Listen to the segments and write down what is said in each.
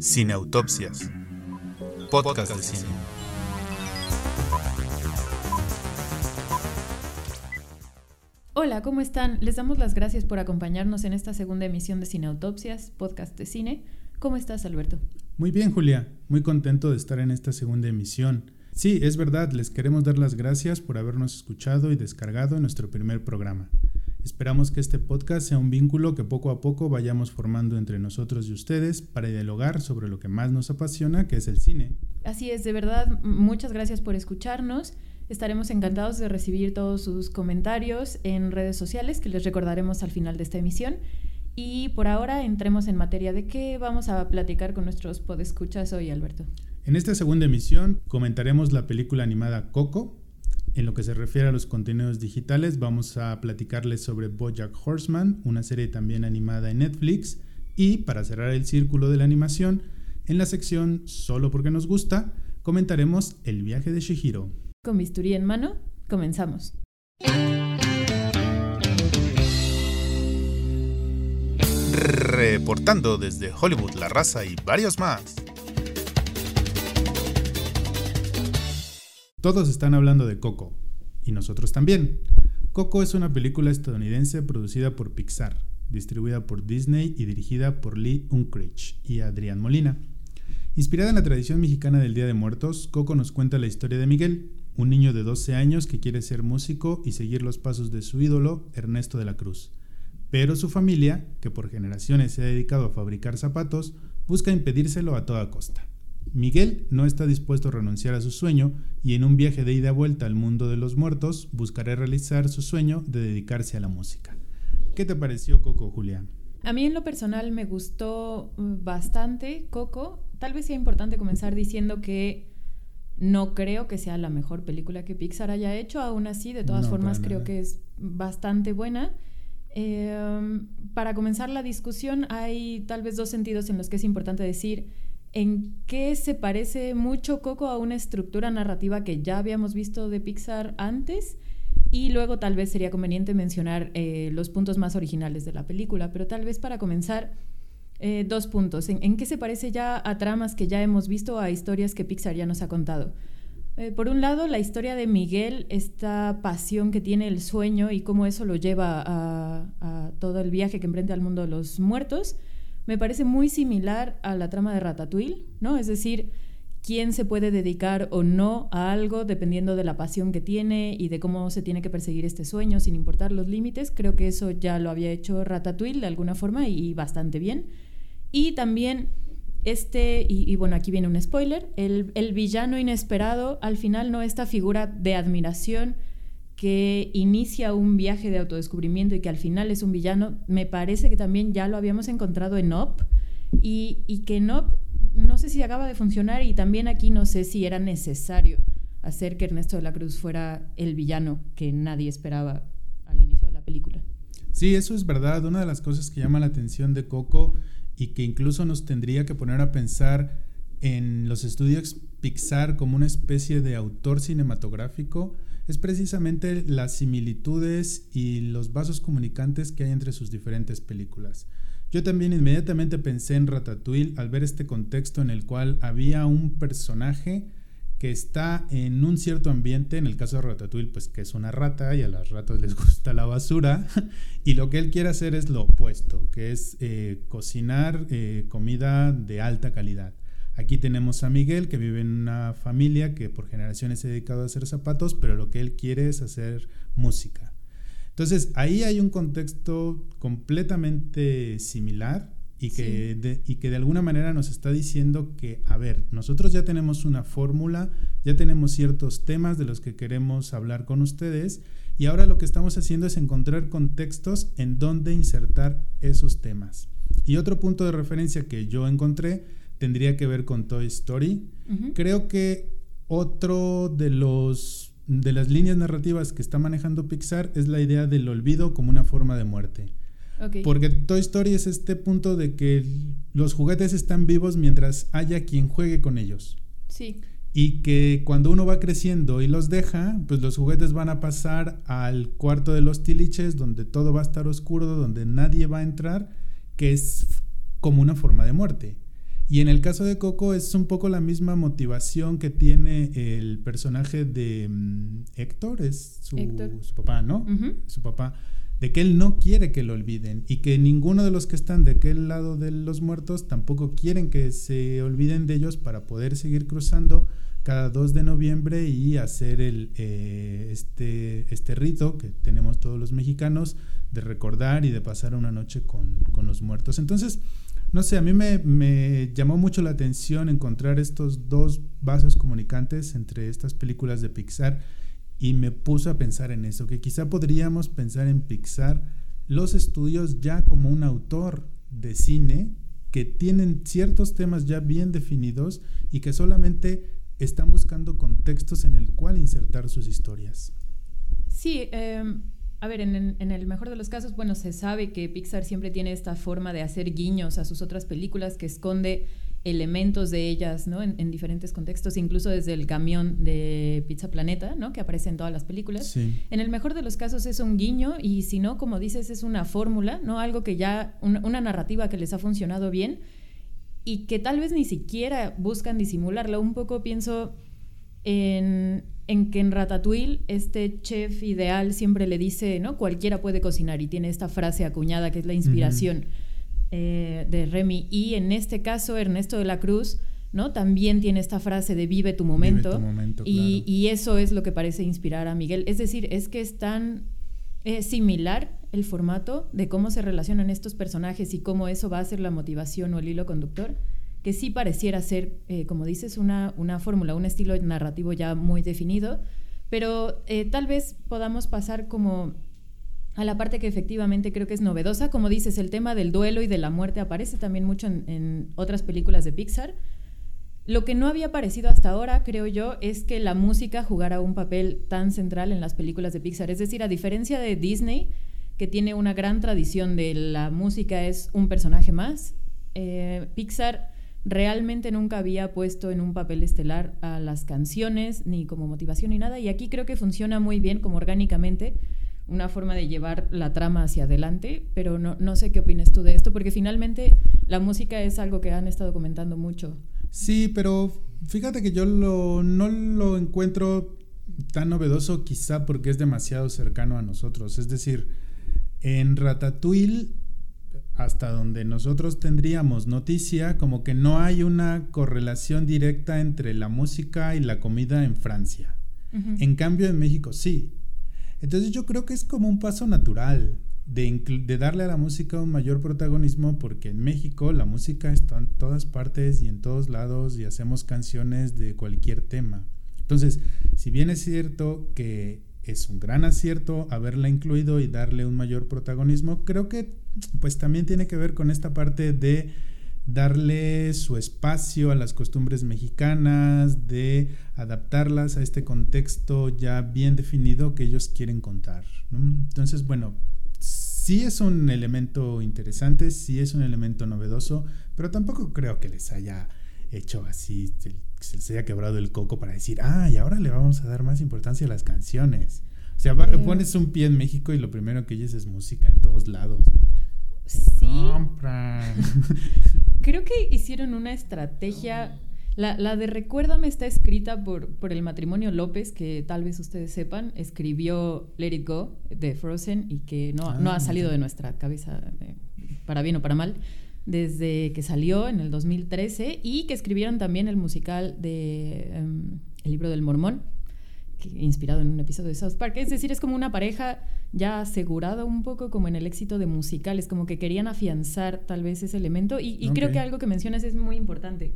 Cineautopsias. Podcast de cine. Hola, ¿cómo están? Les damos las gracias por acompañarnos en esta segunda emisión de Cineautopsias, podcast de cine. ¿Cómo estás, Alberto? Muy bien, Julia. Muy contento de estar en esta segunda emisión. Sí, es verdad, les queremos dar las gracias por habernos escuchado y descargado en nuestro primer programa. Esperamos que este podcast sea un vínculo que poco a poco vayamos formando entre nosotros y ustedes para dialogar sobre lo que más nos apasiona, que es el cine. Así es, de verdad, muchas gracias por escucharnos. Estaremos encantados de recibir todos sus comentarios en redes sociales que les recordaremos al final de esta emisión. Y por ahora entremos en materia de qué vamos a platicar con nuestros podescuchas hoy, Alberto. En esta segunda emisión comentaremos la película animada Coco. En lo que se refiere a los contenidos digitales, vamos a platicarles sobre Bojack Horseman, una serie también animada en Netflix. Y para cerrar el círculo de la animación, en la sección Solo porque nos gusta, comentaremos El viaje de Shihiro. Con bisturí en mano, comenzamos. Reportando desde Hollywood, La Raza y varios más. Todos están hablando de Coco, y nosotros también. Coco es una película estadounidense producida por Pixar, distribuida por Disney y dirigida por Lee Unkrich y Adrián Molina. Inspirada en la tradición mexicana del Día de Muertos, Coco nos cuenta la historia de Miguel, un niño de 12 años que quiere ser músico y seguir los pasos de su ídolo, Ernesto de la Cruz. Pero su familia, que por generaciones se ha dedicado a fabricar zapatos, busca impedírselo a toda costa. Miguel no está dispuesto a renunciar a su sueño y en un viaje de ida y vuelta al mundo de los muertos buscará realizar su sueño de dedicarse a la música. ¿Qué te pareció Coco, Julián? A mí en lo personal me gustó mm, bastante Coco. Tal vez sea importante comenzar diciendo que no creo que sea la mejor película que Pixar haya hecho, aún así, de todas No, formas creo que es bastante buena. Eh, para comenzar la discusión hay tal vez dos sentidos en los que es importante decir en qué se parece mucho Coco a una estructura narrativa que ya habíamos visto de Pixar antes y luego tal vez sería conveniente mencionar eh, los puntos más originales de la película, pero tal vez para comenzar eh, dos puntos. ¿En, en qué se parece ya a tramas que ya hemos visto, a historias que Pixar ya nos ha contado? Eh, por un lado, la historia de Miguel, esta pasión que tiene el sueño y cómo eso lo lleva a, a todo el viaje que emprende al mundo de los muertos, me parece muy similar a la trama de Ratatouille, ¿no? Es decir, quién se puede dedicar o no a algo dependiendo de la pasión que tiene y de cómo se tiene que perseguir este sueño sin importar los límites. Creo que eso ya lo había hecho Ratatouille de alguna forma y, bastante bien. Y también este, y, y bueno, aquí viene un spoiler, el, el villano inesperado, al final no esta figura de admiración que inicia un viaje de autodescubrimiento y que al final es un villano, me parece que también ya lo habíamos encontrado en Up y, y que en no sé si acaba de funcionar y también aquí no sé si era necesario hacer que Ernesto de la Cruz fuera el villano que nadie esperaba al inicio de la película. Sí, eso es verdad. Una de las cosas que llama la atención de Coco y que incluso nos tendría que poner a pensar en los estudios Pixar como una especie de autor cinematográfico es precisamente las similitudes y los vasos comunicantes que hay entre sus diferentes películas. Yo también inmediatamente pensé en Ratatouille al ver este contexto en el cual había un personaje que está en un cierto ambiente, en el caso de Ratatouille, pues que es una rata y a las ratas les gusta la basura, y lo que él quiere hacer es lo opuesto, que es eh, cocinar eh, comida de alta calidad. Aquí tenemos a Miguel, que vive en una familia que por generaciones se ha dedicado a hacer zapatos, pero lo que él quiere es hacer música. Entonces, ahí hay un contexto completamente similar y que, Sí. de, y que de alguna manera nos está diciendo que, a ver, nosotros ya tenemos una fórmula, ya tenemos ciertos temas de los que queremos hablar con ustedes y ahora lo que estamos haciendo es encontrar contextos en donde insertar esos temas. Y otro punto de referencia que yo encontré tendría que ver con Toy Story. Creo que otro de los de las líneas narrativas que está manejando Pixar es la idea del olvido como una forma de muerte. Porque Toy Story es este punto de que los juguetes están vivos mientras haya quien juegue con ellos. Sí. Y que cuando uno va creciendo y los deja, pues los juguetes van a pasar al cuarto de los tiliches, donde todo va a estar oscuro, donde nadie va a entrar, que es como una forma de muerte. Y en el caso de Coco es un poco la misma motivación que tiene el personaje de mm, Héctor, es su, papá, ¿no? Su papá, de que él no quiere que lo olviden y que ninguno de los que están de aquel lado de los muertos tampoco quieren que se olviden de ellos para poder seguir cruzando cada 2 de noviembre y hacer el, eh, este, este rito que tenemos todos los mexicanos de recordar y de pasar una noche con, con los muertos. Entonces, no sé, a mí me, llamó mucho la atención encontrar estos dos vasos comunicantes entre estas películas de Pixar y me puso a pensar en eso, que quizá podríamos pensar en Pixar los estudios ya como un autor de cine que tienen ciertos temas ya bien definidos y que solamente están buscando contextos en el cual insertar sus historias. Sí, eh, a ver, en, el mejor de los casos, bueno, se sabe que Pixar siempre tiene esta forma de hacer guiños a sus otras películas que esconde elementos de ellas, ¿no? En, diferentes contextos, incluso desde el camión de Pizza Planeta, ¿no? Que aparece en todas las películas. En el mejor de los casos es un guiño y si no, como dices, es una fórmula, ¿no? Algo que ya, una narrativa que les ha funcionado bien y que tal vez ni siquiera buscan disimularla. Un poco pienso en, que en Ratatouille este chef ideal siempre le dice, ¿no? Cualquiera puede cocinar y tiene esta frase acuñada que es la inspiración eh, de Remy. Y en este caso, Ernesto de la Cruz, ¿no? También tiene esta frase de vive tu momento. y, eso es lo que parece inspirar a Miguel. Es decir, es que es tan eh, similar el formato de cómo se relacionan estos personajes y cómo eso va a ser la motivación o el hilo conductor que sí pareciera ser, eh, como dices, una, una fórmula, un estilo narrativo ya muy definido, pero eh, tal vez podamos pasar como a la parte que efectivamente creo que es novedosa. Como dices, el tema del duelo y de la muerte aparece también mucho en, otras películas de Pixar. Lo que no había aparecido hasta ahora, creo yo, es que la música jugara un papel tan central en las películas de Pixar. Es decir, a diferencia de Disney, que tiene una gran tradición de la música es un personaje más, eh, Pixar realmente nunca había puesto en un papel estelar a las canciones, ni como motivación ni nada, y aquí creo que funciona muy bien como orgánicamente una forma de llevar la trama hacia adelante, pero no, no sé qué opinas tú de esto, porque finalmente la música es algo que han estado comentando mucho. Sí, pero fíjate que yo lo, no lo encuentro tan novedoso quizá porque es demasiado cercano a nosotros. Es decir, en Ratatouille hasta donde nosotros tendríamos noticia, como que no hay una correlación directa entre la música y la comida en Francia. En cambio, en México sí. Entonces yo creo que es como un paso natural de, de, darle a la música un mayor protagonismo porque en México la música está en todas partes y en todos lados y hacemos canciones de cualquier tema. Entonces, si bien es cierto que es un gran acierto haberla incluido y darle un mayor protagonismo, creo que pues también tiene que ver con esta parte de darle su espacio a las costumbres mexicanas, de adaptarlas a este contexto ya bien definido que ellos quieren contar. Entonces, bueno, sí es un elemento interesante, sí es un elemento novedoso, pero tampoco creo que les haya hecho así, se, les haya quebrado el coco para decir, ah, y ahora le vamos a dar más importancia a las canciones. O sea, pones un pie en México y lo primero que oyes es música en todos lados. Sí. Creo que hicieron una estrategia. La, de Recuérdame está escrita por, por el matrimonio López, que tal vez ustedes sepan, escribió Let It Go de Frozen y que no, no ha ah, salido de nuestra cabeza eh, para bien o para mal desde que salió en el 2013 y que escribieron también el musical de em, El libro del mormón, inspirado en un episodio de South Park. Es decir, es como una pareja ya asegurada un poco como en el éxito de musicales, como que querían afianzar tal vez ese elemento. Y, creo que algo que mencionas es muy importante.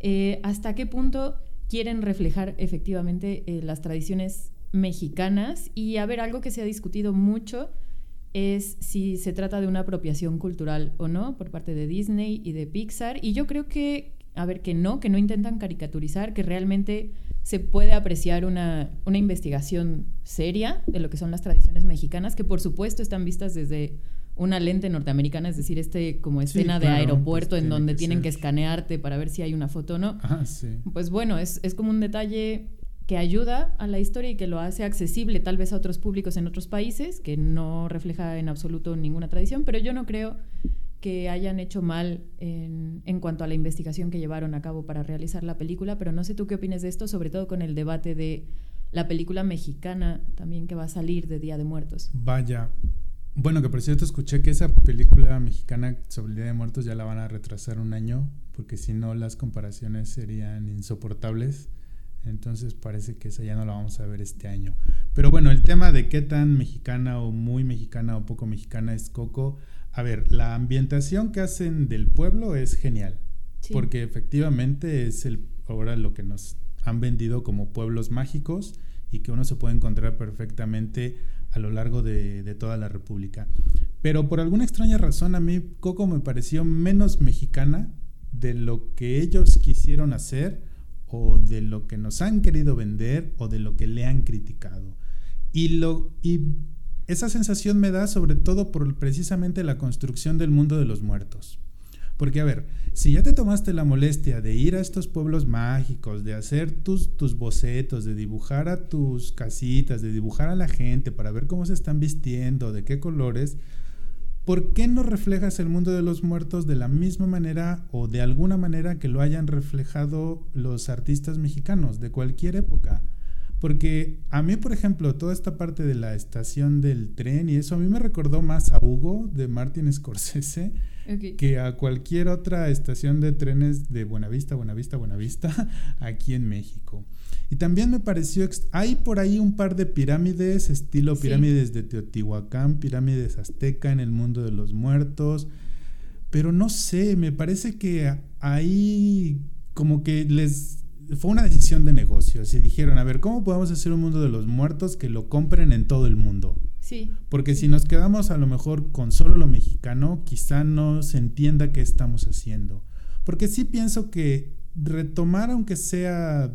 Eh, ¿Hasta qué punto quieren reflejar efectivamente eh, las tradiciones mexicanas? Y a ver, algo que se ha discutido mucho es si se trata de una apropiación cultural o no por parte de Disney y de Pixar. Y yo creo que, a ver, que no, que no intentan caricaturizar, que realmente se puede apreciar una, investigación seria de lo que son las tradiciones mexicanas, que por supuesto están vistas desde una lente norteamericana, es decir, este como escena de aeropuerto pues en donde tienen que escanearte para ver si hay una foto o no. Pues bueno, es, es como un detalle que ayuda a la historia y que lo hace accesible tal vez a otros públicos en otros países, que no refleja en absoluto ninguna tradición, pero yo no creo que hayan hecho mal en, en, cuanto a la investigación que llevaron a cabo para realizar la película, pero no sé tú qué opinas de esto, sobre todo con el debate de la película mexicana también que va a salir de Día de Muertos. Vaya. Bueno, que por cierto escuché que esa película mexicana sobre el Día de Muertos ya la van a retrasar un año, porque si no las comparaciones serían insoportables. Entonces parece que esa ya no la vamos a ver este año. Pero bueno, el tema de qué tan mexicana o muy mexicana o poco mexicana es Coco a ver, la ambientación que hacen del pueblo es genial. Porque efectivamente es el, ahora lo que nos han vendido como pueblos mágicos y que uno se puede encontrar perfectamente a lo largo de, de, toda la República. Pero por alguna extraña razón a mí Coco me pareció menos mexicana de lo que ellos quisieron hacer o de lo que nos han querido vender o de lo que le han criticado. Y, lo, y esa sensación me da sobre todo por precisamente la construcción del mundo de los muertos. Porque a ver, si ya te tomaste la molestia de ir a estos pueblos mágicos, de hacer tus, tus bocetos, de dibujar a tus casitas, de dibujar a la gente para ver cómo se están vistiendo, de qué colores, ¿por qué no reflejas el mundo de los muertos de la misma manera o de alguna manera que lo hayan reflejado los artistas mexicanos de cualquier época? Porque a mí, por ejemplo, toda esta parte de la estación del tren y eso, a mí me recordó más a Hugo de Martin Scorsese que a cualquier otra estación de trenes de Buenavista, Buenavista, Buenavista aquí en México. Y también me pareció, hay por ahí un par de pirámides, estilo pirámides de Teotihuacán, pirámides azteca en el mundo de los muertos, pero no sé, me parece que ahí como que les fue una decisión de negocios y dijeron, a ver, ¿cómo podemos hacer un mundo de los muertos que lo compren en todo el mundo? Sí. Porque si nos quedamos a lo mejor con solo lo mexicano, quizá no se entienda qué estamos haciendo. Porque sí pienso que retomar, aunque sea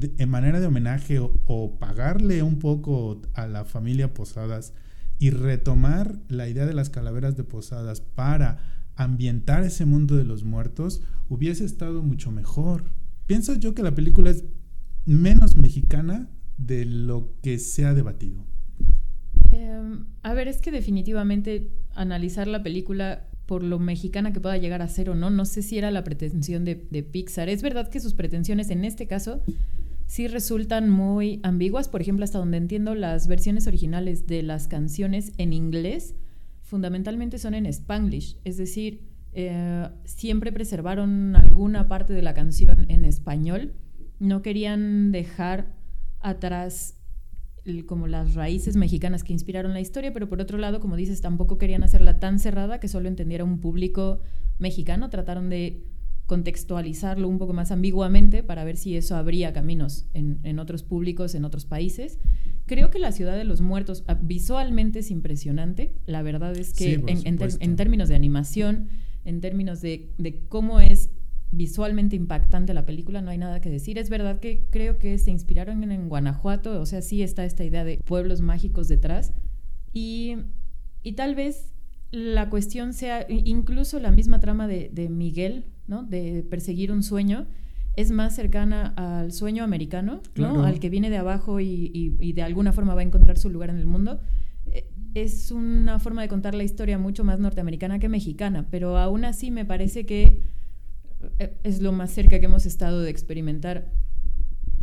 en manera de homenaje o, pagarle un poco a la familia Posadas y retomar la idea de las calaveras de Posadas para ambientar ese mundo de los muertos, hubiese estado mucho mejor pienso yo que la película es menos mexicana de lo que se ha debatido. Em, a ver, es que definitivamente analizar la película por lo mexicana que pueda llegar a ser o no, no sé si era la pretensión de Pixar. Es verdad que sus pretensiones en este caso sí resultan muy ambiguas. Por ejemplo, hasta donde entiendo, las versiones originales de las canciones en inglés fundamentalmente son en spanglish, es decir, eh, siempre preservaron alguna parte de la canción en español. No querían dejar atrás como las raíces mexicanas que inspiraron la historia, pero por otro lado, como dices, tampoco querían hacerla tan cerrada que solo entendiera un público mexicano. Trataron de contextualizarlo un poco más ambiguamente para ver si eso abría caminos en, otros públicos, en otros países. Creo que la Ciudad de los Muertos ah, visualmente es impresionante. La verdad es que en, términos de animación, en términos de, cómo es visualmente impactante la película, no hay nada que decir. Es verdad que creo que se inspiraron en, Guanajuato, o sea, sí está esta idea de pueblos mágicos detrás. Y, tal vez la cuestión sea, incluso la misma trama de, Miguel, ¿no? De perseguir un sueño, es más cercana al sueño americano, ¿no? Al que viene de abajo y, y, de alguna forma va a encontrar su lugar en el mundo es una forma de contar la historia mucho más norteamericana que mexicana, pero aún así me parece que eh, es lo más cerca que hemos estado de experimentar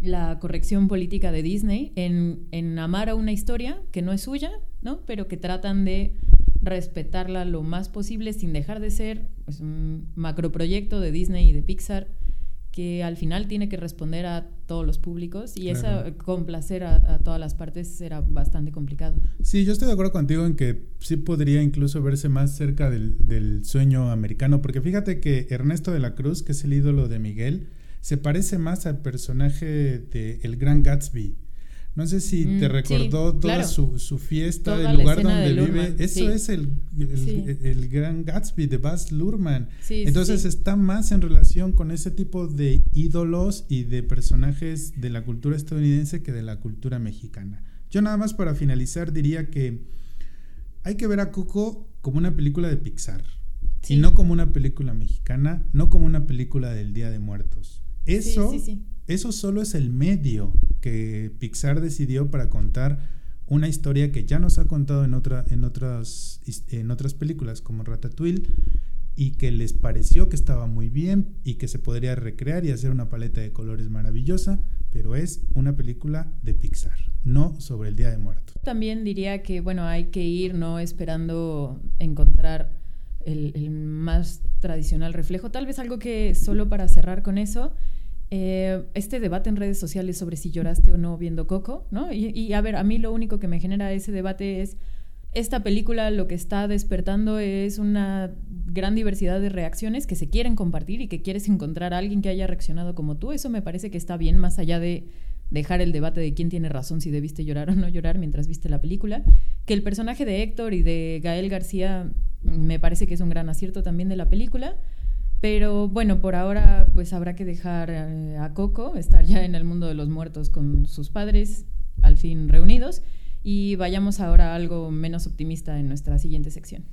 la corrección política de Disney en, amar a una historia que no es suya, ¿no? pero que tratan de respetarla lo más posible sin dejar de ser pues, un macroproyecto de Disney y de Pixar que al final tiene que responder a todos los públicos y esa complacer a, a, todas las partes será bastante complicado. Sí, yo estoy de acuerdo contigo en que sí podría incluso verse más cerca del, del sueño americano, porque fíjate que Ernesto de la Cruz, que es el ídolo de Miguel, se parece más al personaje de El Gran Gatsby no sé si te mm, recordó toda su, fiesta, el lugar donde vive. Eso es el, el, gran Gatsby de Baz Luhrmann. Entonces está más en relación con ese tipo de ídolos y de personajes de la cultura estadounidense que de la cultura mexicana. Yo nada más para finalizar diría que hay que ver a Coco como una película de Pixar. Y no como una película mexicana, no como una película del Día de Muertos. Eso, eso solo es el medio que Pixar decidió para contar una historia que ya nos ha contado en, en, otras, en otras películas como Ratatouille y que les pareció que estaba muy bien y que se podría recrear y hacer una paleta de colores maravillosa, pero es una película de Pixar, no sobre el Día de Muertos. También diría que, bueno, hay que ir no esperando encontrar el, más tradicional reflejo, tal vez algo que solo para cerrar con eso, eh, este debate en redes sociales sobre si lloraste o no viendo Coco, ¿no? Y, y a ver, a mí lo único que me genera ese debate es esta película lo que está despertando es una gran diversidad de reacciones que se quieren compartir y que quieres encontrar a alguien que haya reaccionado como tú. Eso me parece que está bien, más allá de dejar el debate de quién tiene razón si debiste llorar o no llorar mientras viste la película. Que el personaje de Héctor y de Gael García me parece que es un gran acierto también de la película. Pero bueno, por ahora pues habrá que dejar eh, a Coco estar ya en el mundo de los muertos con sus padres al fin reunidos y vayamos ahora a algo menos optimista en nuestra siguiente sección.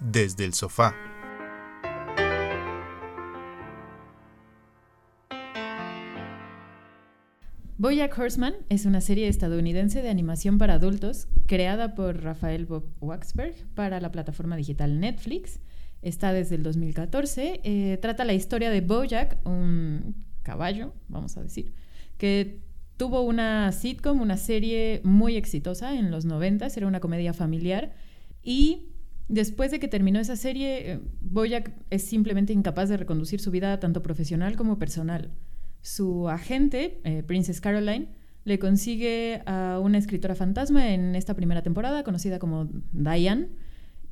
Desde el sofá. Bojack Horseman es una serie estadounidense de animación para adultos creada por Rafael Bob Waxberg para la plataforma digital Netflix está desde el 2014. Eh, trata la historia de Bojack, un caballo, vamos a decir, que tuvo una sitcom, una serie muy exitosa en los 90, era una comedia familiar. Y después de que terminó esa serie, eh, Bojack es simplemente incapaz de reconducir su vida tanto profesional como personal. Su agente, eh, Princess Caroline, le consigue a una escritora fantasma en esta primera temporada, conocida como Diane,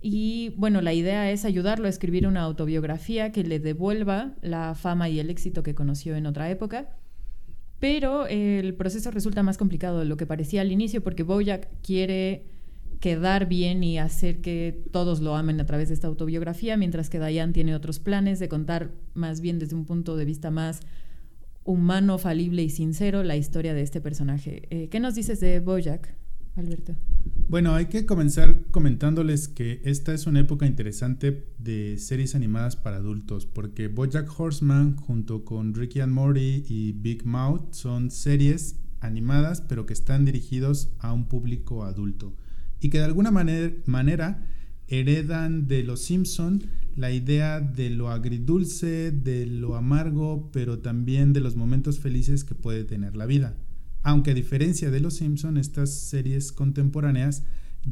y bueno, la idea es ayudarlo a escribir una autobiografía que le devuelva la fama y el éxito que conoció en otra época. Pero el proceso resulta más complicado de lo que parecía al inicio porque Bojack quiere quedar bien y hacer que todos lo amen a través de esta autobiografía, mientras que Diane tiene otros planes de contar más bien desde un punto de vista más humano, falible y sincero la historia de este personaje. Eh, ¿Qué nos dices de Bojack? Alberto? Bueno, hay que comenzar comentándoles que esta es una época interesante de series animadas para adultos, porque Bojack Horseman junto con Ricky and Morty y Big Mouth son series animadas pero que están dirigidos a un público adulto y que de alguna manera heredan de los Simpson la idea de lo agridulce, de lo amargo, pero también de los momentos felices que puede tener la vida. Aunque a diferencia de Los Simpson, estas series contemporáneas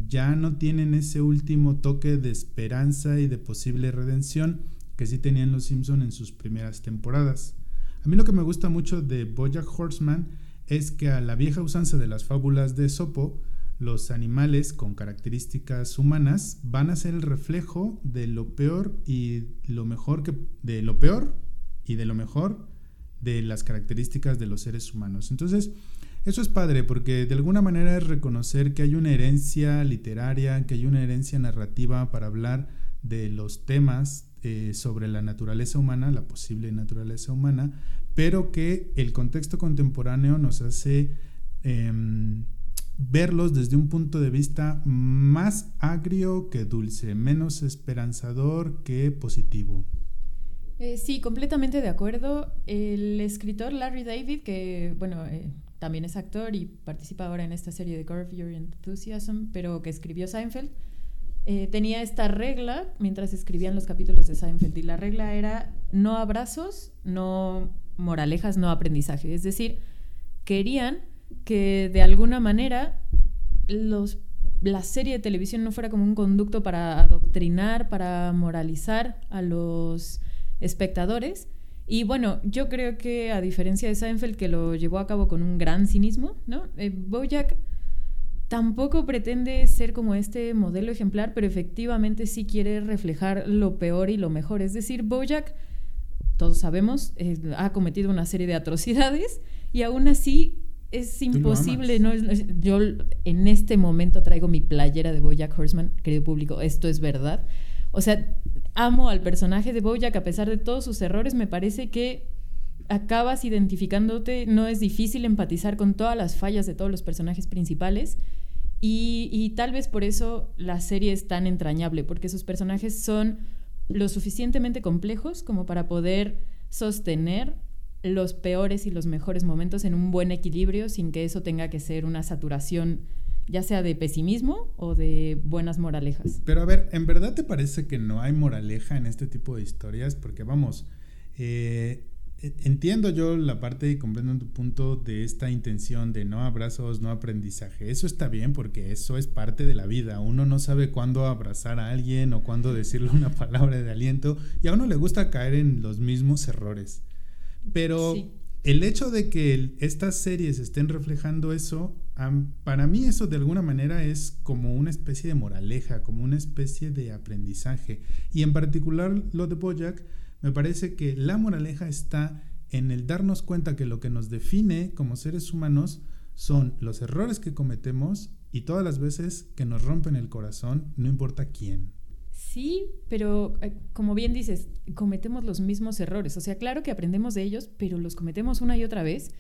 ya no tienen ese último toque de esperanza y de posible redención que sí tenían Los Simpson en sus primeras temporadas. A mí lo que me gusta mucho de Bojack Horseman es que a la vieja usanza de las fábulas de Sopo, los animales con características humanas van a ser el reflejo de lo peor y lo mejor que de lo peor y de lo mejor de las características de los seres humanos. Entonces, eso es padre porque de alguna manera es reconocer que hay una herencia literaria, que hay una herencia narrativa para hablar de los temas eh, sobre la naturaleza humana, la posible naturaleza humana, pero que el contexto contemporáneo nos hace em, verlos desde un punto de vista más agrio que dulce, menos esperanzador que positivo. Eh, sí, completamente de acuerdo. El escritor Larry David, que bueno, eh, también es actor y participa ahora en esta serie de Curve Your Enthusiasm, pero que escribió Seinfeld, eh, tenía esta regla mientras escribían los capítulos de Seinfeld y la regla era no abrazos, no moralejas, no aprendizaje. Es decir, querían que de alguna manera los, la serie de televisión no fuera como un conducto para adoctrinar, para moralizar a los espectadores, y bueno, yo creo que a diferencia de Seinfeld, que lo llevó a cabo con un gran cinismo, ¿no? Eh, Bojack tampoco pretende ser como este modelo ejemplar, pero efectivamente sí quiere reflejar lo peor y lo mejor. Es decir, Bojack, todos sabemos, eh, ha cometido una serie de atrocidades y aún así es imposible, ¿no? Yo en este momento traigo mi playera de Bojack Horseman, querido público, esto es verdad. O sea, amo al personaje de Bojack a pesar de todos sus errores. Me parece que acabas identificándote, no es difícil empatizar con todas las fallas de todos los personajes principales. Y, tal vez por eso la serie es tan entrañable, porque sus personajes son lo suficientemente complejos como para poder sostener los peores y los mejores momentos en un buen equilibrio sin que eso tenga que ser una saturación ya sea de pesimismo o de buenas moralejas. Pero a ver, ¿en verdad te parece que no hay moraleja en este tipo de historias? Porque vamos, eh, e, entiendo yo la parte y comprendo tu punto de esta intención de no abrazos, no aprendizaje. Eso está bien porque eso es parte de la vida. Uno no sabe cuándo abrazar a alguien o cuándo decirle una palabra de aliento y a uno le gusta caer en los mismos errores. Pero el hecho de que estas series estén reflejando eso, para mí eso de alguna manera es como una especie de moraleja, como una especie de aprendizaje. Y en particular lo de Bojack, me parece que la moraleja está en el darnos cuenta que lo que nos define como seres humanos son los errores que cometemos y todas las veces que nos rompen el corazón, no importa quién. Sí, pero eh, como bien dices, cometemos los mismos errores. O sea, claro que aprendemos de ellos, pero los cometemos una y otra vez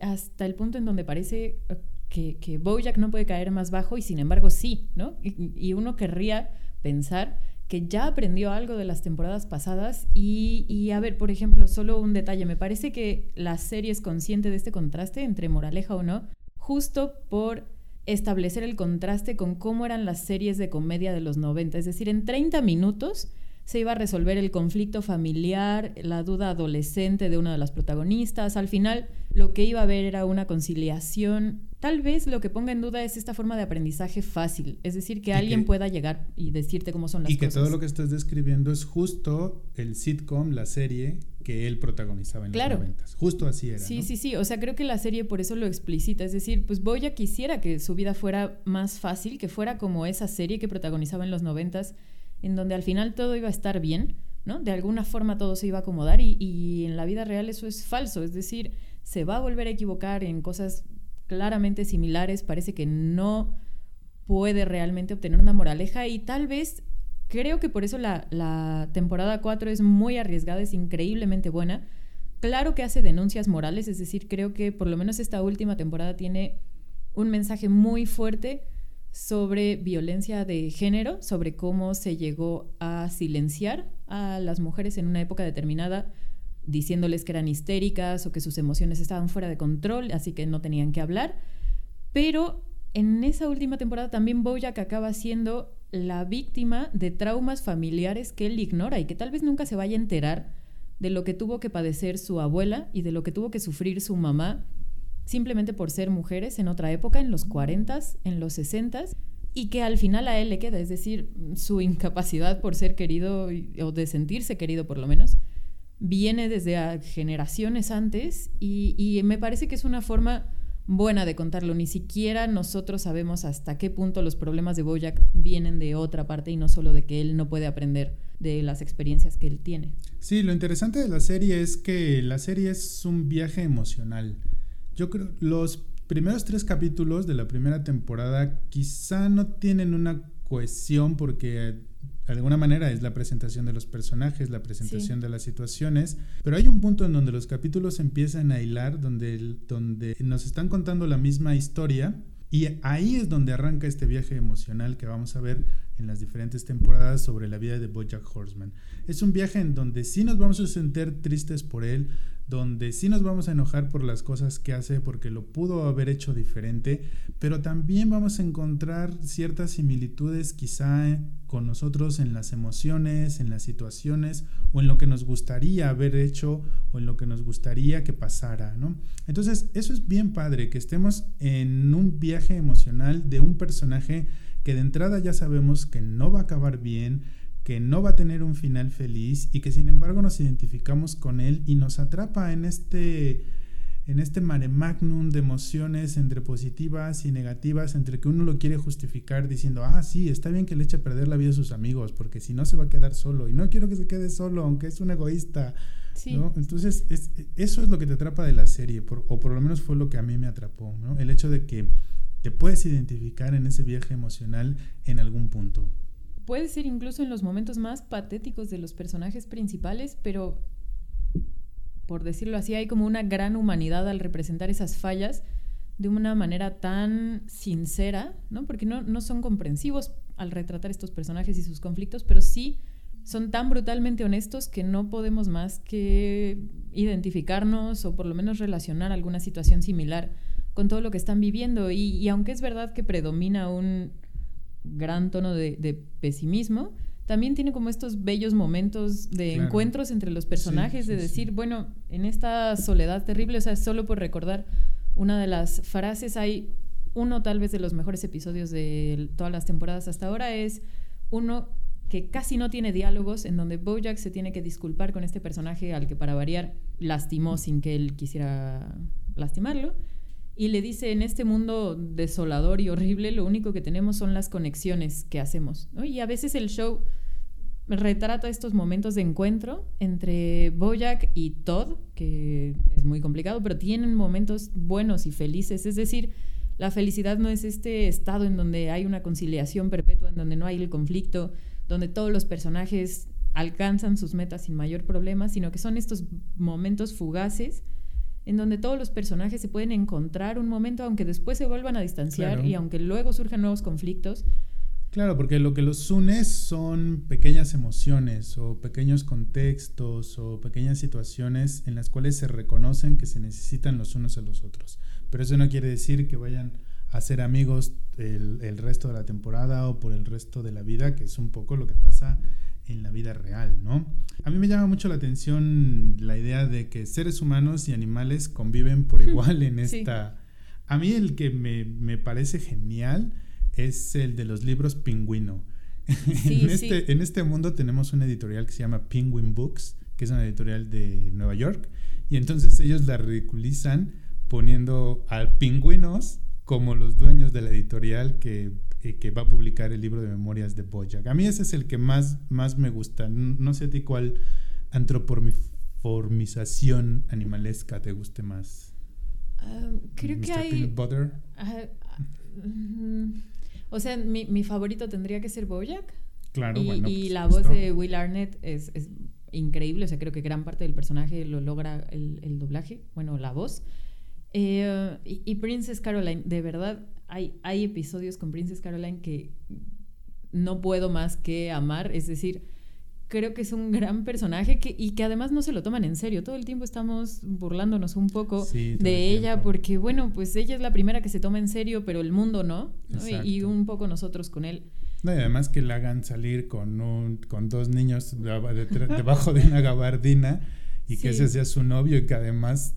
hasta el punto en donde parece eh, que, que Bojack no puede caer más bajo y sin embargo sí, ¿no? Y, uno querría pensar que ya aprendió algo de las temporadas pasadas y, y, a ver, por ejemplo, solo un detalle, me parece que la serie es consciente de este contraste entre moraleja o no, justo por establecer el contraste con cómo eran las series de comedia de los 90. Es decir, en 30 minutos se iba a resolver el conflicto familiar, la duda adolescente de una de las protagonistas. Al final, lo que iba a haber era una conciliación. Tal vez lo que ponga en duda es esta forma de aprendizaje fácil, es decir, que alguien pueda llegar y decirte cómo son las cosas. Y que todo lo que estás describiendo es justo el sitcom, la serie que él protagonizaba en los noventas. Justo así era. Sí, sí, sí. O sea, creo que la serie por eso lo explicita. Es decir, pues Boya quisiera que su vida fuera más fácil, que fuera como esa serie que protagonizaba en los noventas en donde al final todo iba a estar bien, ¿no? De alguna forma todo se iba a acomodar y, en la vida real eso es falso, es decir, se va a volver a equivocar en cosas claramente similares, parece que no puede realmente obtener una moraleja y tal vez creo que por eso la, la temporada 4 es muy arriesgada, es increíblemente buena. Claro que hace denuncias morales, es decir, creo que por lo menos esta última temporada tiene un mensaje muy fuerte sobre violencia de género, sobre cómo se llegó a silenciar a las mujeres en una época determinada, diciéndoles que eran histéricas o que sus emociones estaban fuera de control, así que no tenían que hablar. Pero en esa última temporada también Bojack acaba siendo la víctima de traumas familiares que él ignora y que tal vez nunca se vaya a enterar de lo que tuvo que padecer su abuela y de lo que tuvo que sufrir su mamá simplemente por ser mujeres en otra época, en los 40, en los 60 y que al final a él le queda, es decir, su incapacidad por ser querido o de sentirse querido por lo menos, viene desde generaciones antes y, y, me parece que es una forma buena de contarlo. Ni siquiera nosotros sabemos hasta qué punto los problemas de Bojack vienen de otra parte y no solo de que él no puede aprender de las experiencias que él tiene. Sí, lo interesante de la serie es que la serie es un viaje emocional. Yo creo, los primeros tres capítulos de la primera temporada quizá no tienen una cohesión porque de alguna manera es la presentación de los personajes, la presentación de las situaciones, pero hay un punto en donde los capítulos empiezan a hilar, donde, donde nos están contando la misma historia y ahí es donde arranca este viaje emocional que vamos a ver en las diferentes temporadas sobre la vida de Bojack Horseman. Es un viaje en donde sí nos vamos a sentir tristes por él, donde sí nos vamos a enojar por las cosas que hace porque lo pudo haber hecho diferente, pero también vamos a encontrar ciertas similitudes quizá con nosotros en las emociones, en las situaciones o en lo que nos gustaría haber hecho o en lo que nos gustaría que pasara, ¿no? Entonces, eso es bien padre, que estemos en un viaje emocional de un personaje que de entrada ya sabemos que no va a acabar bien, que no va a tener un final feliz y que sin embargo nos identificamos con él y nos atrapa en este en este mare magnum de emociones entre positivas y negativas, entre que uno lo quiere justificar diciendo, ah, sí, está bien que le eche a perder la vida a sus amigos, porque si no se va a quedar solo, y no quiero que se quede solo, aunque es un egoísta. Entonces, eso es lo que te atrapa de la serie, o por lo menos fue lo que a mí me atrapó, ¿no? el hecho de que te puedes identificar en ese viaje emocional en algún punto puede ser incluso en los momentos más patéticos de los personajes principales, pero por decirlo así, hay como una gran humanidad al representar esas fallas de una manera tan sincera, ¿no? Porque no, no son comprensivos al retratar estos personajes y sus conflictos, pero sí son tan brutalmente honestos que no podemos más que identificarnos o por lo menos relacionar alguna situación similar con todo lo que están viviendo. Y, aunque es verdad que predomina un gran tono de, pesimismo, también tiene como estos bellos momentos de encuentros entre los personajes, de decir, bueno, en esta soledad terrible, o sea, solo por recordar una de las frases, hay uno tal vez de los mejores episodios de todas las temporadas hasta ahora, es uno que casi no tiene diálogos, en donde Bojack se tiene que disculpar con este personaje al que para variar lastimó sin que él quisiera lastimarlo. Y le dice, en este mundo desolador y horrible, lo único que tenemos son las conexiones que hacemos. Y a veces el show retrata estos momentos de encuentro entre Bojack y Todd, que es muy complicado, pero tienen momentos buenos y felices. Es decir, la felicidad no es este estado en donde hay una conciliación perpetua, en donde no hay el conflicto, donde todos los personajes alcanzan sus metas sin mayor problema, sino que son estos momentos fugaces en donde todos los personajes se pueden encontrar un momento, aunque después se vuelvan a distanciar y aunque luego surjan nuevos conflictos. Claro, porque lo que los une son pequeñas emociones o pequeños contextos o pequeñas situaciones en las cuales se reconocen que se necesitan los unos a los otros. Pero eso no quiere decir que vayan a ser amigos el, resto de la temporada o por el resto de la vida, que es un poco lo que pasa en la vida real, ¿no? A mí me llama mucho la atención la idea de que seres humanos y animales conviven por igual en esta... A mí el que me, parece genial es el de los libros Pingüino. en, este, en este mundo tenemos una editorial que se llama Penguin Books, que es una editorial de Nueva York, y entonces ellos la ridiculizan poniendo a pingüinos como los dueños de la editorial que, eh, que, va a publicar el libro de memorias de Bojack. A mí ese es el que más, más me gusta. No sé a ti cuál antropoformización animalesca te guste más. Ah, creo que hay... Butter? Mm, o sea, mi, mi, favorito tendría que ser Bojack. Claro, y, bueno. Y pues, la voz de Will Arnett es, es, increíble. O sea, creo que gran parte del personaje lo logra el, el doblaje, bueno, la voz. Eh, y, Princess Caroline, de verdad, hay, hay episodios con Princess Caroline que no puedo más que amar. Es decir, creo que es un gran personaje que, y que además no se lo toman en serio. Todo el tiempo estamos burlándonos un poco de ella porque, bueno, pues ella es la primera que se toma en serio, pero el mundo no. Y, un poco nosotros con él. No, y además que la hagan salir con, un, con dos niños debajo de una gabardina y que ese sea su novio y que además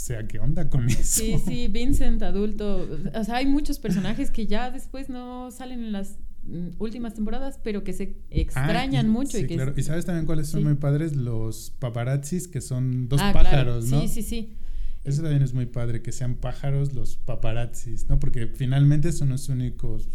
sea, ¿qué onda con eso? Sí, sí, Vincent adulto. O sea, hay muchos personajes que ya después no salen en las mm, últimas temporadas, pero que se extrañan ah, mucho. Sí, y, que claro. y sabes también cuáles son muy padres los paparazzis, que son dos ah, pájaros, ¿no? Sí, sí, sí. Eso también es muy padre, que sean pájaros los paparazzis, ¿no? Porque finalmente son los únicos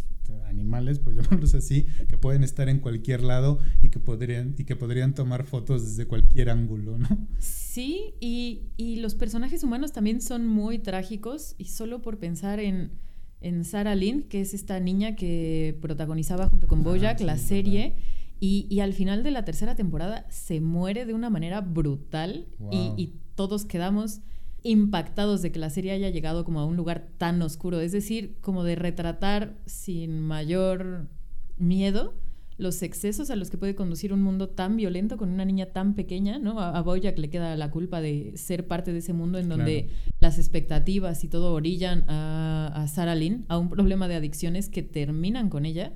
animales, por llamarlos así, que pueden estar en cualquier lado y que podrían, y que podrían tomar fotos desde cualquier ángulo, ¿no? Sí, y, y los personajes humanos también son muy trágicos y solo por pensar en, en Sarah Lynn, que es esta niña que protagonizaba junto con ah, Bojack la serie. Y, y, al final de la tercera temporada se muere de una manera brutal y, y, todos quedamos impactados de que la serie haya llegado como a un lugar tan oscuro, es decir, como de retratar sin mayor miedo los excesos a los que puede conducir un mundo tan violento con una niña tan pequeña, ¿no? A, Boyack le queda la culpa de ser parte de ese mundo en donde las expectativas y todo orillan a, a Sarah Lynn a un problema de adicciones que terminan con ella.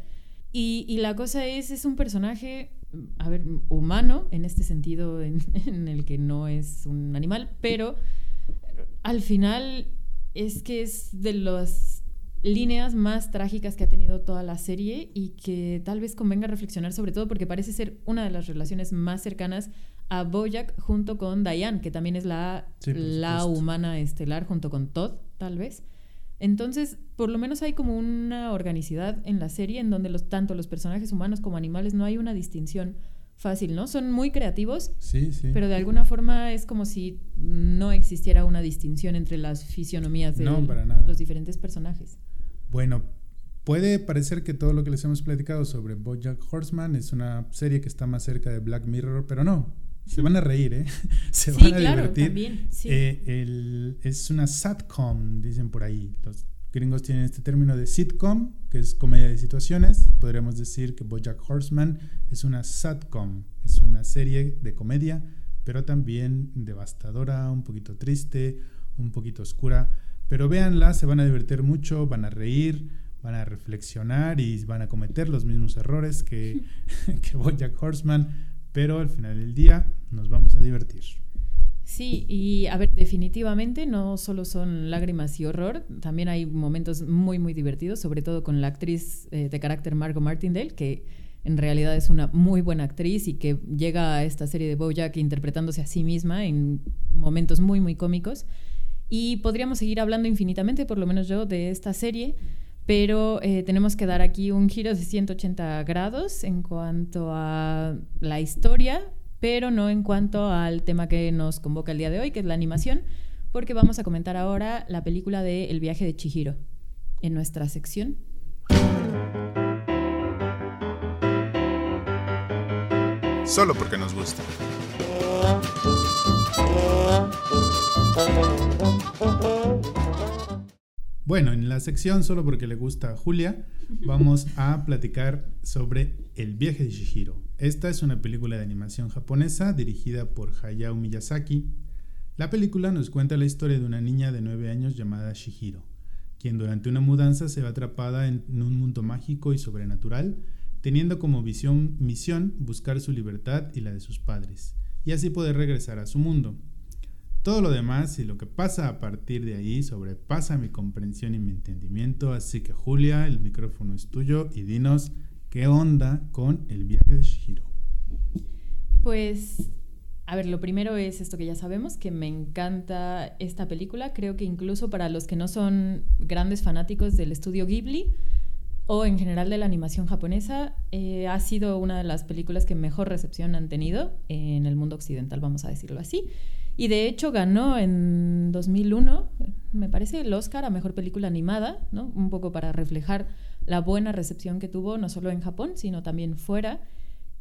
Y, y, la cosa es, es un personaje, a ver, humano en este sentido en, en el que no es un animal, pero al final es que es de las líneas más trágicas que ha tenido toda la serie y que tal vez convenga reflexionar sobre todo porque parece ser una de las relaciones más cercanas a Bojack junto con Diane, que también es la, la humana estelar junto con Todd, tal vez. Entonces, por lo menos hay como una organicidad en la serie en donde los, tanto los personajes humanos como animales no hay una distinción fácil, ¿no? Son muy creativos, sí, sí. pero de alguna forma es como si no existiera una distinción entre las fisionomías de los diferentes personajes. Bueno, puede parecer que todo lo que les hemos platicado sobre Bojack Horseman es una serie que está más cerca de Black Mirror, pero no. Se van a reír, ¿eh? Se van a claro, divertir. También, sí. Eh, es una satcom, dicen por ahí. Los gringos tienen este término de sitcom, que es comedia de situaciones. Podríamos decir que Bojack Horseman es una satcom, es una serie de comedia, pero también devastadora, un poquito triste, un poquito oscura. Pero véanla, se van a divertir mucho, van a reír, van a reflexionar y van a cometer los mismos errores que, que Bojack Horseman, pero al final del día nos vamos a divertir. Sí, y a ver, definitivamente no solo son lágrimas y horror, también hay momentos muy, muy divertidos, sobre todo con la actriz eh, de carácter Margot Martindale, que en realidad es una muy buena actriz y que llega a esta serie de Bojack interpretándose a sí misma en momentos muy, muy cómicos. Y podríamos seguir hablando infinitamente, por lo menos yo, de esta serie, pero eh, tenemos que dar aquí un giro de 180 grados en cuanto a la historia pero no en cuanto al tema que nos convoca el día de hoy, que es la animación, porque vamos a comentar ahora la película de El viaje de Chihiro en nuestra sección. Solo porque nos gusta. Bueno, en la sección Solo porque le gusta a Julia, vamos a platicar sobre El viaje de Chihiro, esta es una película de animación japonesa dirigida por Hayao Miyazaki. La película nos cuenta la historia de una niña de 9 años llamada Shihiro, quien durante una mudanza se ve atrapada en un mundo mágico y sobrenatural, teniendo como visión, misión buscar su libertad y la de sus padres, y así poder regresar a su mundo. Todo lo demás y lo que pasa a partir de ahí sobrepasa mi comprensión y mi entendimiento, así que Julia, el micrófono es tuyo y dinos ¿Qué onda con el viaje de Shihiro? Pues, a ver, lo primero es esto que ya sabemos, que me encanta esta película. Creo que incluso para los que no son grandes fanáticos del estudio Ghibli o en general de la animación japonesa, eh, ha sido una de las películas que mejor recepción han tenido en el mundo occidental, vamos a decirlo así. Y de hecho ganó en 2001, me parece, el Oscar a Mejor Película Animada, ¿no? Un poco para reflejar la buena recepción que tuvo, no solo en Japón, sino también fuera.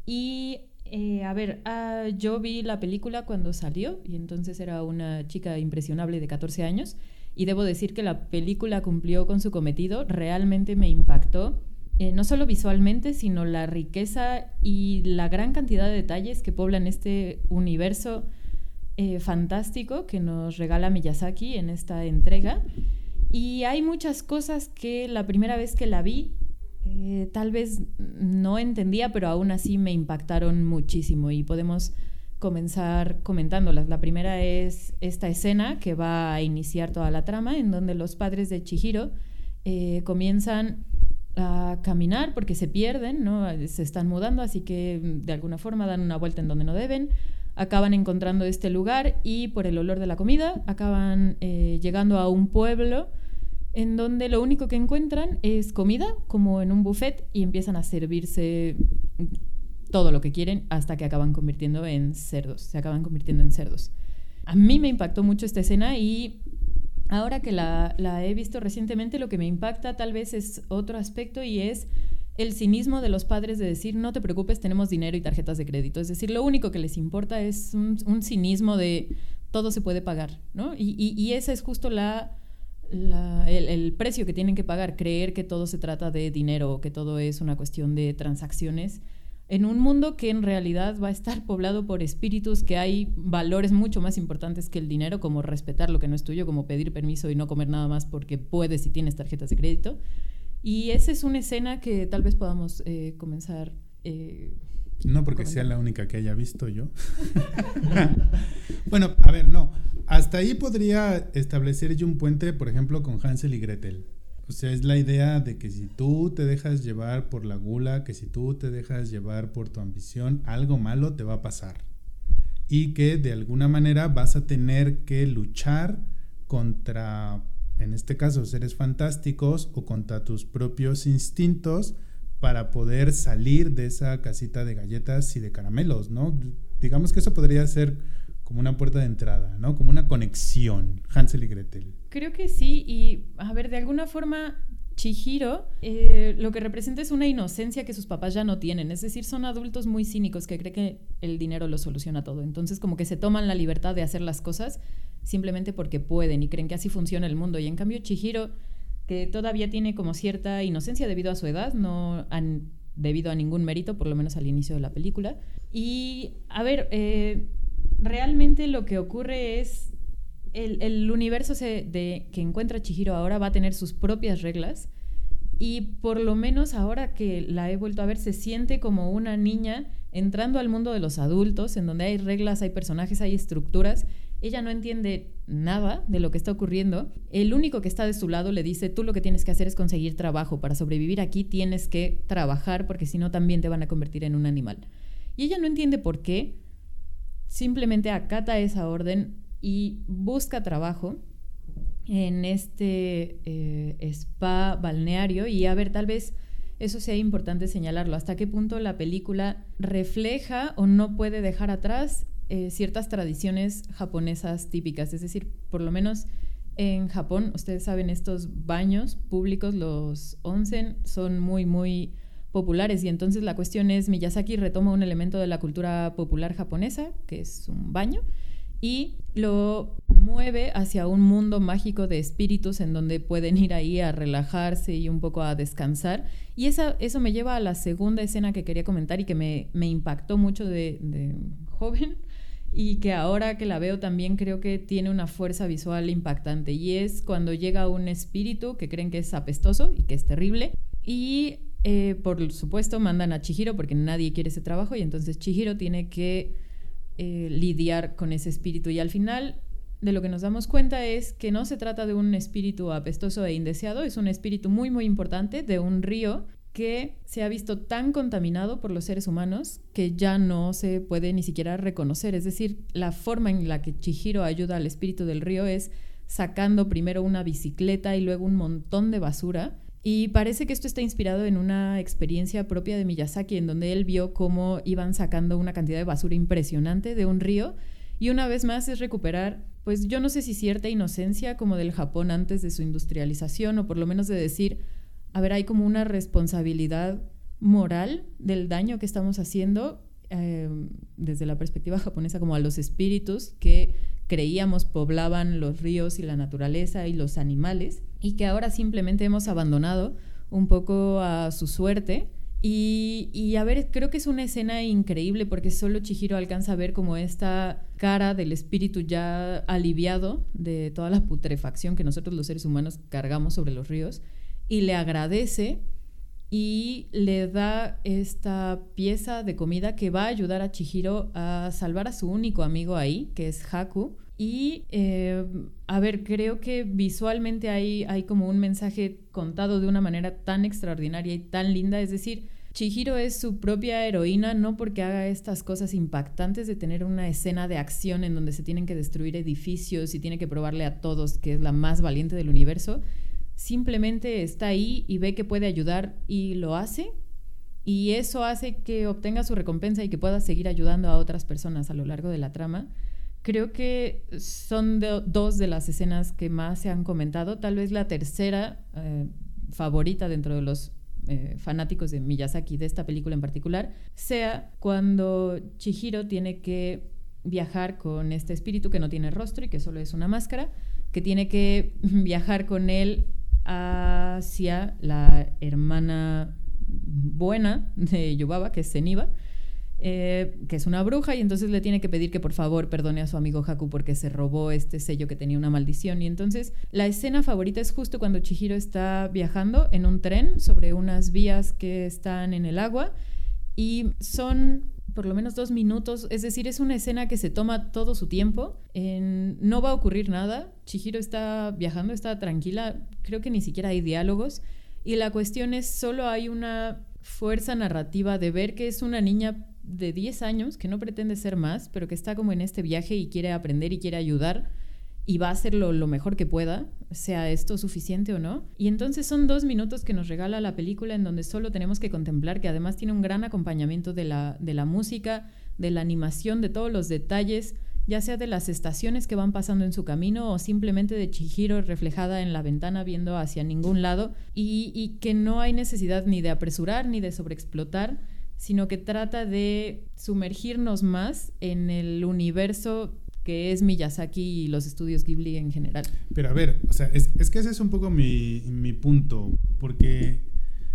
Y, eh, a ver, ah, yo vi la película cuando salió y entonces era una chica impresionable de 14 años y debo decir que la película cumplió con su cometido, realmente me impactó. Eh, no solo visualmente, sino la riqueza y la gran cantidad de detalles que poblan este universo eh, fantástico que nos regala Miyazaki en esta entrega. Y hay muchas cosas que la primera vez que la vi, eh, tal vez no entendía, pero aún así me impactaron muchísimo y podemos comenzar comentándolas. La primera es esta escena que va a iniciar toda la trama, en donde los padres de Chihiro eh, comienzan a caminar porque se pierden, ¿no? se están mudando, así que de alguna forma dan una vuelta en donde no deben acaban encontrando este lugar y por el olor de la comida acaban eh, llegando a un pueblo en donde lo único que encuentran es comida, como en un buffet, y empiezan a servirse todo lo que quieren hasta que acaban convirtiendo en cerdos, se acaban convirtiendo en cerdos. A mí me impactó mucho esta escena y ahora que la, la he visto recientemente, lo que me impacta tal vez es otro aspecto y es el cinismo de los padres de decir, no te preocupes, tenemos dinero y tarjetas de crédito. Es decir, lo único que les importa es un, cinismo de todo se puede pagar, ¿no? Y, y, esa es justo la, el, precio que tienen que pagar, creer que todo se trata de dinero, que todo es una cuestión de transacciones, en un mundo que en realidad va a estar poblado por espíritus que hay valores mucho más importantes que el dinero, como respetar lo que no es tuyo, como pedir permiso y no comer nada más porque puedes y tienes tarjetas de crédito. Y esa es una escena que tal vez podamos eh, comenzar. Eh, no porque sea la única que haya visto yo. bueno, a ver, no. Hasta ahí podría establecer yo un puente, por ejemplo, con Hansel y Gretel. O sea, es la idea de que si tú te dejas llevar por la gula, que si tú te dejas llevar por tu ambición, algo malo te va a pasar. Y que de alguna manera vas a tener que luchar contra en este caso seres fantásticos o contra tus propios instintos para poder salir de esa casita de galletas y de caramelos, ¿no? Digamos que eso podría ser como una puerta de entrada, ¿no? Como una conexión, Hansel y Gretel. Creo que sí, y a ver, de alguna forma Chihiro eh, lo que representa es una inocencia que sus papás ya no tienen, es decir, son adultos muy cínicos que creen que el dinero lo soluciona todo, entonces como que se toman la libertad de hacer las cosas simplemente porque pueden y creen que así funciona el mundo. Y en cambio Chihiro que todavía tiene como cierta inocencia debido a su edad, no han, debido a ningún mérito, por lo menos al inicio de la película. Y, a ver, eh, realmente lo que ocurre es el, universo de, que encuentra Chihiro ahora va a tener sus propias reglas y por lo menos ahora que la he vuelto a ver se siente como una niña entrando al mundo de los adultos, en donde hay reglas, hay personajes, hay estructuras. Ella no entiende nada de lo que está ocurriendo. El único que está de su lado le dice, tú lo que tienes que hacer es conseguir trabajo. Para sobrevivir aquí tienes que trabajar porque si no también te van a convertir en un animal. Y ella no entiende por qué. Simplemente acata esa orden y busca trabajo en este eh, spa balneario y a ver, tal vez eso sea importante señalarlo, hasta qué punto la película refleja o no puede dejar atrás eh, ciertas tradiciones japonesas típicas, es decir, por lo menos en Japón, ustedes saben, estos baños públicos, los onsen, son muy, muy populares y entonces la cuestión es, Miyazaki retoma un elemento de la cultura popular japonesa, que es un baño, y lo mueve hacia un mundo mágico de espíritus en donde pueden ir ahí a relajarse y un poco a descansar. Y esa, eso me lleva a la segunda escena que quería comentar y que me, me impactó mucho de, de, joven y que ahora que la veo también creo que tiene una fuerza visual impactante. Y es cuando llega un espíritu que creen que es apestoso y que es terrible. Y eh, por supuesto mandan a Chihiro porque nadie quiere ese trabajo y entonces Chihiro tiene que eh, lidiar con ese espíritu. Y al final de lo que nos damos cuenta es que no se trata de un espíritu apestoso e indeseado, es un espíritu muy muy importante de un río que se ha visto tan contaminado por los seres humanos que ya no se puede ni siquiera reconocer. Es decir, la forma en la que Chihiro ayuda al espíritu del río es sacando primero una bicicleta y luego un montón de basura y parece que esto está inspirado en una experiencia propia de Miyazaki, en donde él vio cómo iban sacando una cantidad de basura impresionante de un río. Y una vez más es recuperar, pues yo no sé si cierta inocencia como del Japón antes de su industrialización, o por lo menos de decir, a ver, hay como una responsabilidad moral del daño que estamos haciendo eh, desde la perspectiva japonesa como a los espíritus que creíamos poblaban los ríos y la naturaleza y los animales y que ahora simplemente hemos abandonado un poco a su suerte. Y, a ver, creo que es una escena increíble porque solo Chihiro alcanza a ver como esta cara del espíritu ya aliviado de toda la putrefacción que nosotros los seres humanos cargamos sobre los ríos y le agradece y le da esta pieza de comida que va a ayudar a Chihiro a salvar a su único amigo ahí, que es Haku, y, eh, a ver, creo que visualmente hay, hay como un mensaje contado de una manera tan extraordinaria y tan linda. Es decir, Chihiro es su propia heroína, no porque haga estas cosas impactantes de tener una escena de acción en donde se tienen que destruir edificios y tiene que probarle a todos que es la más valiente del universo. Simplemente está ahí y ve que puede ayudar y lo hace. Y eso hace que obtenga su recompensa y que pueda seguir ayudando a otras personas a lo largo de la trama. Creo que son dos de las escenas que más se han comentado. Tal vez la tercera eh, favorita dentro de los eh, fanáticos de Miyazaki, de esta película en particular, sea cuando Chihiro tiene que viajar con este espíritu que no tiene rostro y que solo es una máscara, que tiene que viajar con él hacia la hermana buena de Yubaba, que es Zeniba, eh, que es una bruja, y entonces le tiene que pedir que por favor perdone a su amigo Haku porque se robó este sello que tenía una maldición. Y entonces la escena favorita es justo cuando Chihiro está viajando en un tren sobre unas vías que están en el agua y son por lo menos dos minutos, es decir, es una escena que se toma todo su tiempo, no va a ocurrir nada, Chihiro está viajando, está tranquila, creo que ni siquiera hay diálogos, y la cuestión es, solo hay una fuerza narrativa de ver que es una niña de 10 años que no pretende ser más, pero que está como en este viaje y quiere aprender y quiere ayudar y va a hacerlo lo mejor que pueda, sea esto suficiente o no. Y entonces son dos minutos que nos regala la película en donde solo tenemos que contemplar que además tiene un gran acompañamiento de la, de la música, de la animación, de todos los detalles, ya sea de las estaciones que van pasando en su camino o simplemente de Chihiro reflejada en la ventana viendo hacia ningún lado y, y que no hay necesidad ni de apresurar ni de sobreexplotar sino que trata de sumergirnos más en el universo es Miyazaki y los estudios Ghibli en general. Pero a ver, o sea, es, que ese es un poco mi, mi punto, porque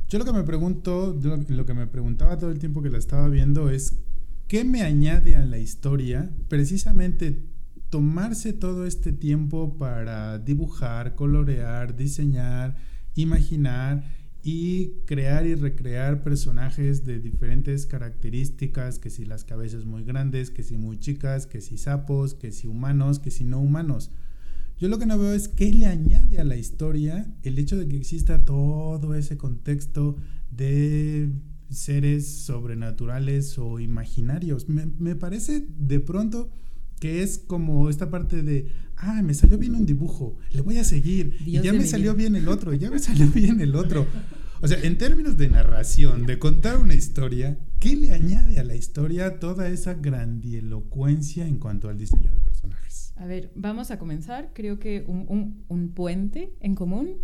yo lo que me pregunto, lo que me preguntaba todo el tiempo que la estaba viendo es, ¿qué me añade a la historia precisamente tomarse todo este tiempo para dibujar, colorear, diseñar, imaginar y crear y recrear personajes de diferentes características, que si las cabezas muy grandes, que si muy chicas, que si sapos, que si humanos, que si no humanos. Yo lo que no veo es qué le añade a la historia el hecho de que exista todo ese contexto de seres sobrenaturales o imaginarios. Me, me parece de pronto que es como esta parte de, ah, me salió bien un dibujo, le voy a seguir, y ya me salió bien el otro, y ya me salió bien el otro. O sea, en términos de narración, de contar una historia, ¿qué le añade a la historia toda esa grandielocuencia en cuanto al diseño de personajes? A ver, vamos a comenzar. Creo que un, puente en común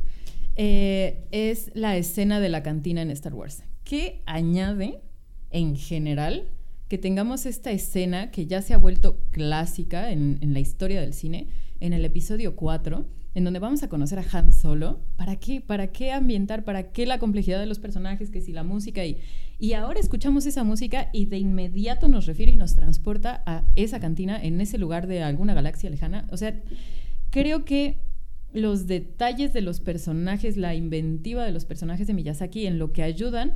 eh, es la escena de la cantina en Star Wars. ¿Qué añade en general que tengamos esta escena que ya se ha vuelto clásica en, la historia del cine, en el episodio 4, en donde vamos a conocer a Han Solo. ¿Para qué? ¿Para qué ambientar? ¿Para qué la complejidad de los personajes? Que si la música y... Y ahora escuchamos esa música y de inmediato nos refiere y nos transporta a esa cantina en ese lugar de alguna galaxia lejana. O sea, creo que los detalles de los personajes, la inventiva de los personajes de Miyazaki en lo que ayudan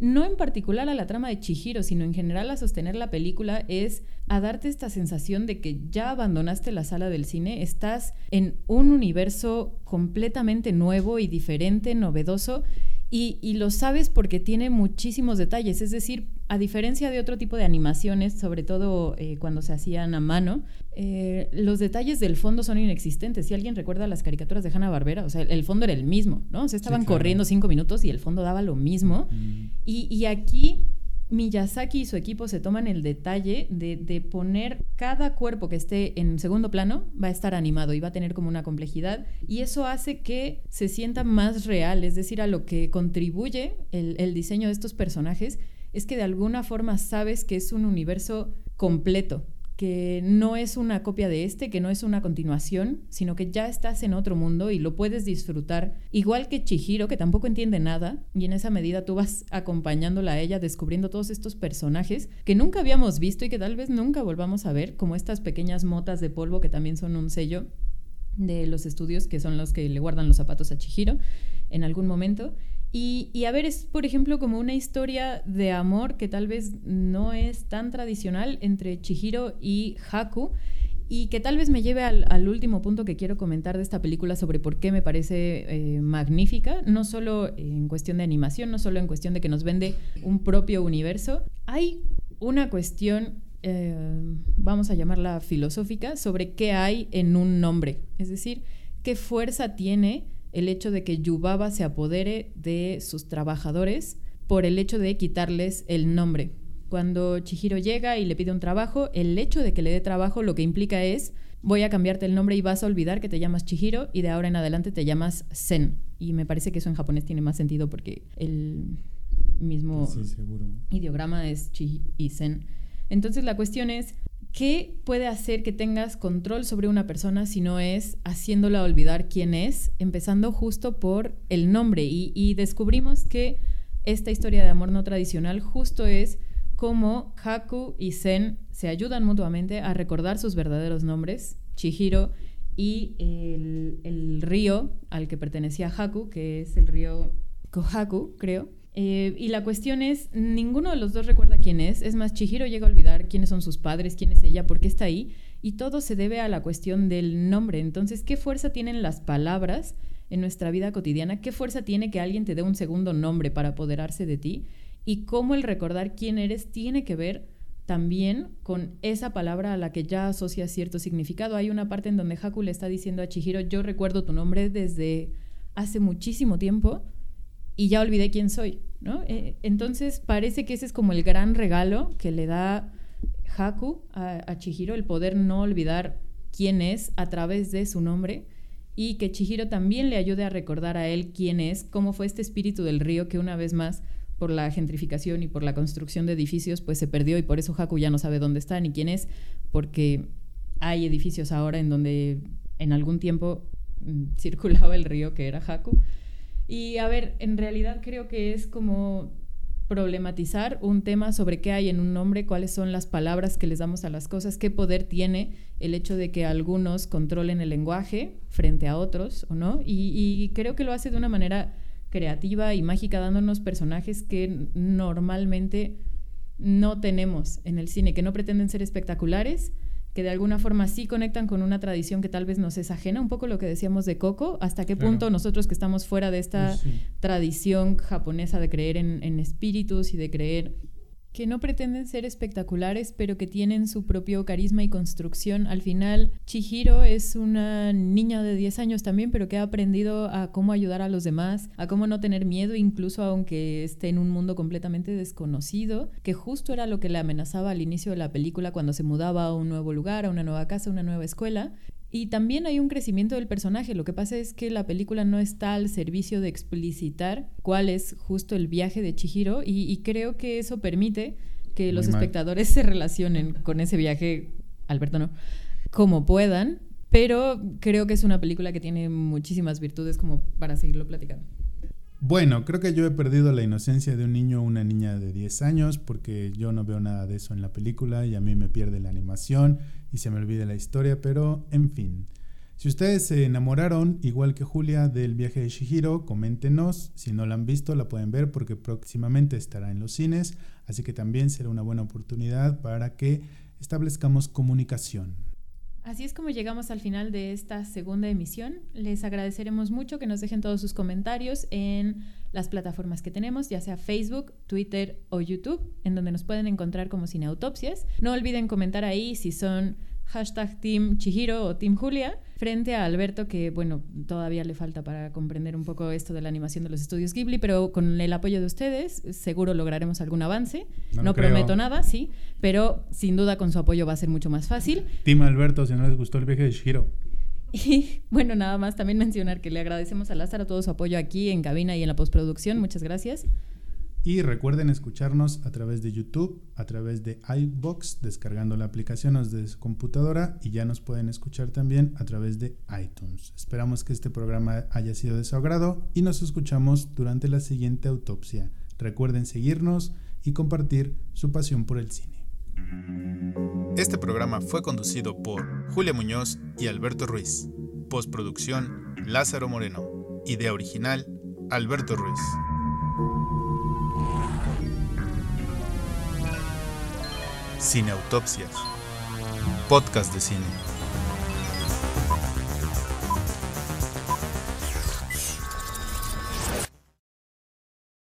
no en particular a la trama de Chihiro, sino en general a sostener la película, es a darte esta sensación de que ya abandonaste la sala del cine, estás en un universo completamente nuevo y diferente, novedoso, y, lo sabes porque tiene muchísimos detalles, es decir, a diferencia de otro tipo de animaciones, sobre todo eh, cuando se hacían a mano, eh, los detalles del fondo son inexistentes. Si alguien recuerda las caricaturas de Hanna Barbera, o sea, el fondo era el mismo, ¿no? O sea, estaban corriendo cinco minutos y el fondo daba lo mismo. Y, y aquí Miyazaki y su equipo se toman el detalle de, poner cada cuerpo que esté en segundo plano va a estar animado y va a tener como una complejidad y eso hace que se sienta más real, es decir, a lo que contribuye el, el diseño de estos personajes es que de alguna forma sabes que es un universo completo, que no es una copia de este, que no es una continuación, sino que ya estás en otro mundo y lo puedes disfrutar. Igual que Chihiro, que tampoco entiende nada, y en esa medida tú vas acompañándola a ella, descubriendo todos estos personajes que nunca habíamos visto y que tal vez nunca volvamos a ver, como estas pequeñas motas de polvo que también son un sello de los estudios, que son los que le guardan los zapatos a Chihiro en algún momento. Y, a ver, es por ejemplo como una historia de amor que tal vez no es tan tradicional entre Chihiro y Haku y que tal vez me lleve al, último punto que quiero comentar de esta película sobre por qué me parece eh, magnífica, no solo en cuestión de animación, no solo en cuestión de que nos vende un propio universo, hay una cuestión, eh, vamos a llamarla filosófica, sobre qué hay en un nombre, es decir, qué fuerza tiene el hecho de que Yubaba se apodere de sus trabajadores por el hecho de quitarles el nombre. Cuando Chihiro llega y le pide un trabajo, el hecho de que le dé trabajo lo que implica es voy a cambiarte el nombre y vas a olvidar que te llamas Chihiro y de ahora en adelante te llamas Zen. Y me parece que eso en japonés tiene más sentido porque el mismo ideograma es Chi y Zen. Entonces la cuestión es, ¿Qué puede hacer que tengas control sobre una persona si no es haciéndola olvidar quién es, empezando justo por el nombre? Y, descubrimos que esta historia de amor no tradicional justo es cómo Haku y Zen se ayudan mutuamente a recordar sus verdaderos nombres, Chihiro y el, el río al que pertenecía Haku, que es el río Kohaku, creo. Eh, y la cuestión es, ninguno de los dos recuerda quién es. Es más, Chihiro llega a olvidar quiénes son sus padres, quién es ella, por qué está ahí. Y todo se debe a la cuestión del nombre. Entonces, ¿qué fuerza tienen las palabras en nuestra vida cotidiana? ¿Qué fuerza tiene que alguien te dé un segundo nombre para apoderarse de ti? Y cómo el recordar quién eres tiene que ver también con esa palabra a la que ya asocia cierto significado. Hay una parte en donde Haku le está diciendo a Chihiro, yo recuerdo tu nombre desde hace muchísimo tiempo y ya olvidé quién soy. ¿no? Eh, entonces parece que ese es como el gran regalo que le da Haku a, Chihiro, el poder no olvidar quién es a través de su nombre y que Chihiro también le ayude a recordar a él quién es, cómo fue este espíritu del río que una vez más por la gentrificación y por la construcción de edificios pues se perdió y por eso Haku ya no sabe dónde está ni quién es porque hay edificios ahora en donde en algún tiempo mm, circulaba el río que era Jaco. Y a ver, en realidad creo que es como problematizar un tema sobre qué hay en un nombre, cuáles son las palabras que les damos a las cosas, qué poder tiene el hecho de que algunos controlen el lenguaje frente a otros o no. Y, y creo que lo hace de una manera creativa y mágica, dándonos personajes que normalmente no tenemos en el cine, que no pretenden ser espectaculares, que de alguna forma sí conectan con una tradición que tal vez nos es ajena, un poco lo que decíamos de Coco, hasta qué punto nosotros que estamos fuera de esta Pues sí. tradición japonesa de creer en, en espíritus y de creer que no pretenden ser espectaculares, pero que tienen su propio carisma y construcción. Al final, Chihiro es una niña de 10 años también, pero que ha aprendido a cómo ayudar a los demás, a cómo no tener miedo, incluso aunque esté en un mundo completamente desconocido, que justo era lo que le amenazaba al inicio de la película cuando se mudaba a un nuevo lugar, a una nueva casa, a una nueva escuela. Y también hay un crecimiento del personaje. Lo que pasa es que la película no está al servicio de explicitar cuál es justo el viaje de Chihiro y, y creo que eso permite que los mal. espectadores se relacionen con ese viaje, Alberto no, como puedan, pero creo que es una película que tiene muchísimas virtudes como para seguirlo platicando. Bueno, creo que yo he perdido la inocencia de un niño o una niña de 10 años porque yo no veo nada de eso en la película y a mí me pierde la animación y se me olvida la historia, pero en fin. Si ustedes se enamoraron, igual que Julia, del viaje de Shihiro, coméntenos. Si no la han visto, la pueden ver porque próximamente estará en los cines, así que también será una buena oportunidad para que establezcamos comunicación. Así es como llegamos al final de esta segunda emisión. Les agradeceremos mucho que nos dejen todos sus comentarios en las plataformas que tenemos, ya sea Facebook, Twitter o YouTube, en donde nos pueden encontrar como Cineautopsias. No olviden comentar ahí si son hashtag Team Chihiro o Team Julia, frente a Alberto, que bueno, todavía le falta para comprender un poco esto de la animación de los estudios Ghibli, pero con el apoyo de ustedes seguro lograremos algún avance. No prometo nada, sí, pero sin duda con su apoyo va a ser mucho más fácil. Team Alberto, si no les gustó el viaje de Shihiro. Y bueno, nada más también mencionar que le agradecemos a Lázaro todo su apoyo aquí en cabina y en la postproducción. Muchas gracias. Y recuerden escucharnos a través de YouTube, a través de iBox, descargando la aplicación desde su computadora y ya nos pueden escuchar también a través de iTunes. Esperamos que este programa haya sido de su agrado y nos escuchamos durante la siguiente autopsia. Recuerden seguirnos y compartir su pasión por el cine. Este programa fue conducido por Julia Muñoz y Alberto Ruiz. Postproducción Lázaro Moreno. Idea original Alberto Ruiz. Cineautopsias. Podcast de cine.